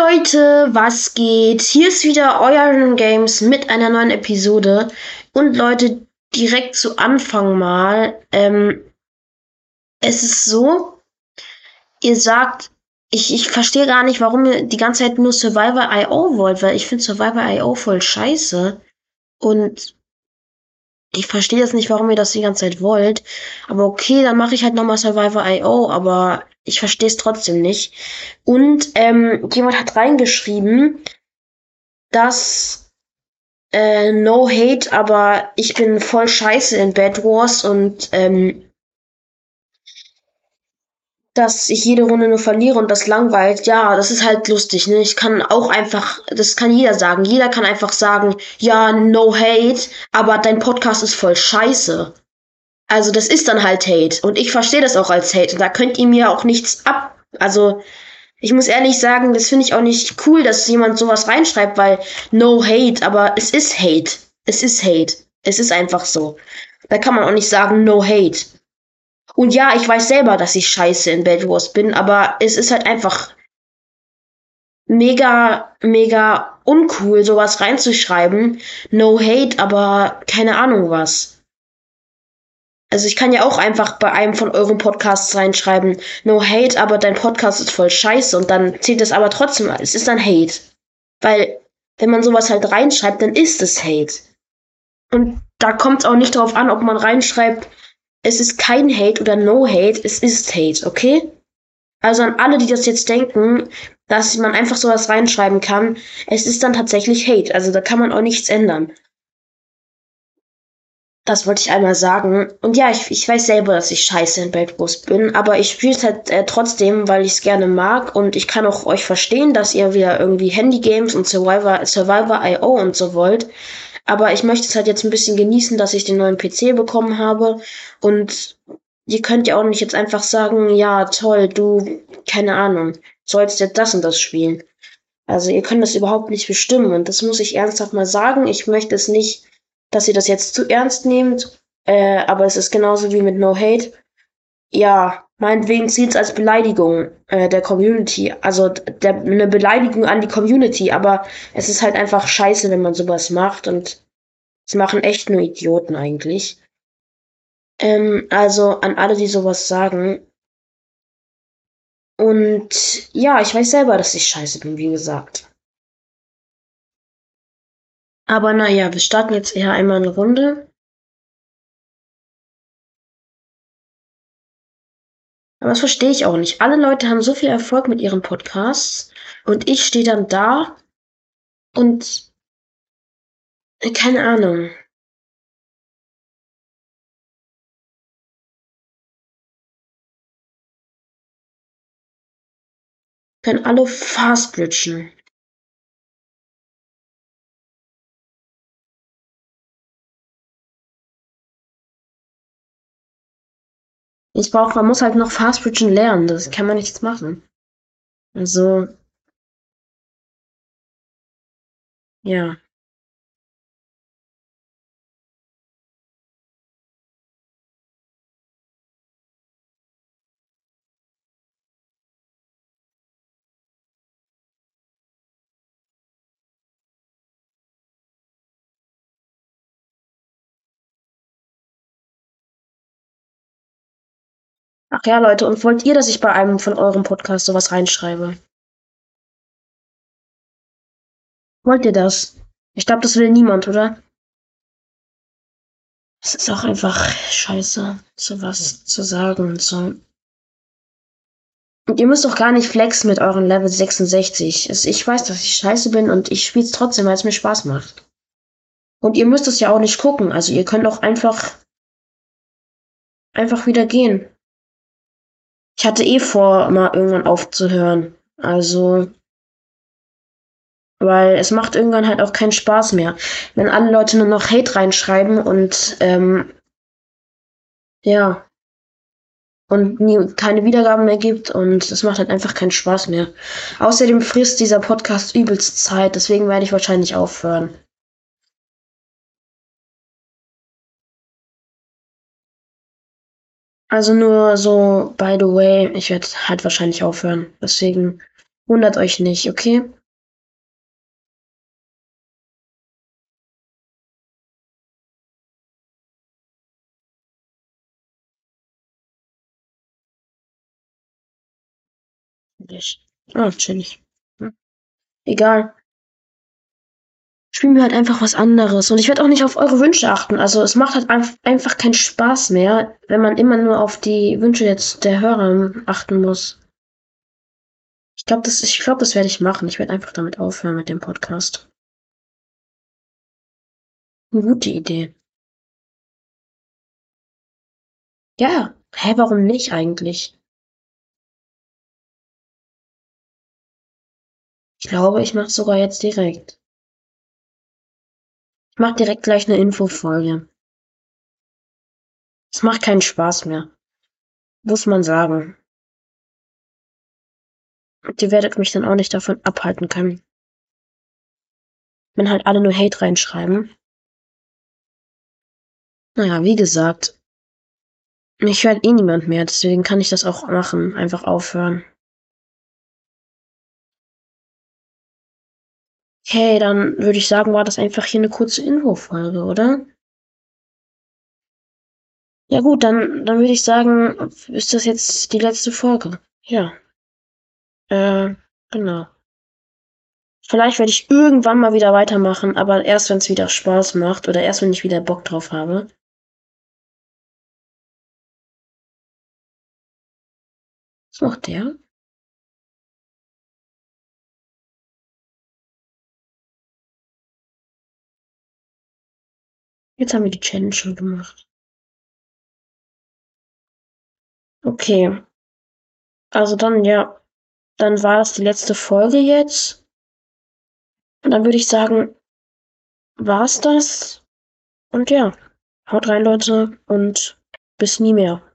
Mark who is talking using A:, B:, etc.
A: Leute, was geht? Hier ist wieder euer Games mit einer neuen Episode. Und Leute, direkt zu Anfang mal. Ähm, es ist so, ihr sagt, ich, ich verstehe gar nicht, warum ihr die ganze Zeit nur Survivor IO wollt, weil ich finde Survivor IO voll scheiße. Und ich verstehe das nicht, warum ihr das die ganze Zeit wollt. Aber okay, dann mache ich halt nochmal Survivor IO, aber ich verstehe es trotzdem nicht. Und ähm, jemand hat reingeschrieben, dass äh, no hate, aber ich bin voll scheiße in Bad Wars und ähm, dass ich jede Runde nur verliere und das langweilt, ja, das ist halt lustig, ne? Ich kann auch einfach, das kann jeder sagen. Jeder kann einfach sagen, ja, no hate, aber dein Podcast ist voll scheiße. Also das ist dann halt Hate. Und ich verstehe das auch als Hate. Und da könnt ihr mir auch nichts ab. Also, ich muss ehrlich sagen, das finde ich auch nicht cool, dass jemand sowas reinschreibt, weil no hate, aber es ist Hate. Es ist Hate. Es ist einfach so. Da kann man auch nicht sagen no hate. Und ja, ich weiß selber, dass ich scheiße in Bad Wars bin, aber es ist halt einfach mega, mega uncool, sowas reinzuschreiben. No hate, aber keine Ahnung was. Also ich kann ja auch einfach bei einem von euren Podcasts reinschreiben, no hate, aber dein Podcast ist voll scheiße und dann zählt es aber trotzdem, es ist dann Hate. Weil, wenn man sowas halt reinschreibt, dann ist es Hate. Und da kommt es auch nicht darauf an, ob man reinschreibt, es ist kein Hate oder no Hate, es ist Hate, okay? Also an alle, die das jetzt denken, dass man einfach sowas reinschreiben kann, es ist dann tatsächlich Hate. Also da kann man auch nichts ändern. Das wollte ich einmal sagen. Und ja, ich, ich weiß selber, dass ich scheiße in Bad Wars bin, aber ich spiele es halt äh, trotzdem, weil ich es gerne mag und ich kann auch euch verstehen, dass ihr wieder irgendwie Handy-Games und Survivor, Survivor IO und so wollt. Aber ich möchte es halt jetzt ein bisschen genießen, dass ich den neuen PC bekommen habe und ihr könnt ja auch nicht jetzt einfach sagen, ja, toll, du, keine Ahnung, sollst jetzt das und das spielen. Also ihr könnt das überhaupt nicht bestimmen und das muss ich ernsthaft mal sagen. Ich möchte es nicht dass ihr das jetzt zu ernst nehmt. Äh, aber es ist genauso wie mit No Hate. Ja, meinetwegen zieht es als Beleidigung äh, der Community. Also der, eine Beleidigung an die Community. Aber es ist halt einfach scheiße, wenn man sowas macht. Und es machen echt nur Idioten eigentlich. Ähm, also an alle, die sowas sagen. Und ja, ich weiß selber, dass ich scheiße bin, wie gesagt. Aber naja, wir starten jetzt eher einmal eine Runde. Aber das verstehe ich auch nicht. Alle Leute haben so viel Erfolg mit ihren Podcasts und ich stehe dann da und äh, keine Ahnung. Können alle fast bridgen. Ich brauche, man muss halt noch Fast Bridgen lernen. Das kann man nichts machen. Also. Ja. Ach ja, Leute, und wollt ihr, dass ich bei einem von eurem Podcast sowas reinschreibe? Wollt ihr das? Ich glaube, das will niemand, oder? Es ist auch einfach scheiße, sowas zu sagen und so. Und ihr müsst doch gar nicht flexen mit euren Level 66. Also ich weiß, dass ich scheiße bin und ich spiele es trotzdem, weil es mir Spaß macht. Und ihr müsst es ja auch nicht gucken. Also ihr könnt auch einfach einfach wieder gehen. Ich hatte eh vor, mal irgendwann aufzuhören. Also, weil es macht irgendwann halt auch keinen Spaß mehr. Wenn alle Leute nur noch Hate reinschreiben und ähm, ja und nie, keine Wiedergaben mehr gibt und es macht halt einfach keinen Spaß mehr. Außerdem frisst dieser Podcast übelst Zeit, deswegen werde ich wahrscheinlich aufhören. Also nur so, by the way, ich werde halt wahrscheinlich aufhören. Deswegen Wundert euch nicht, okay? Ah, chillig. Hm. Egal. Spielen wir halt einfach was anderes. Und ich werde auch nicht auf eure Wünsche achten. Also es macht halt einfach keinen Spaß mehr, wenn man immer nur auf die Wünsche jetzt der Hörer achten muss. Ich glaube, das, ich glaube, das werde ich machen. Ich werde einfach damit aufhören mit dem Podcast. Eine gute Idee. Ja, hä, warum nicht eigentlich? Ich glaube, ich mache sogar jetzt direkt. Ich mache direkt gleich eine Infofolge. Es macht keinen Spaß mehr. Muss man sagen. Und ihr werdet mich dann auch nicht davon abhalten können. Wenn halt alle nur Hate reinschreiben. Naja, wie gesagt. Mich hört eh niemand mehr, deswegen kann ich das auch machen. Einfach aufhören. Okay, dann würde ich sagen, war das einfach hier eine kurze Infofolge, oder? Ja gut, dann, dann würde ich sagen, ist das jetzt die letzte Folge. Ja. Äh, genau. Vielleicht werde ich irgendwann mal wieder weitermachen, aber erst wenn es wieder Spaß macht oder erst wenn ich wieder Bock drauf habe. Was macht der? Jetzt haben wir die Challenge schon gemacht. Okay. Also dann, ja. Dann war das die letzte Folge jetzt. Und dann würde ich sagen, war's das. Und ja, haut rein, Leute, und bis nie mehr.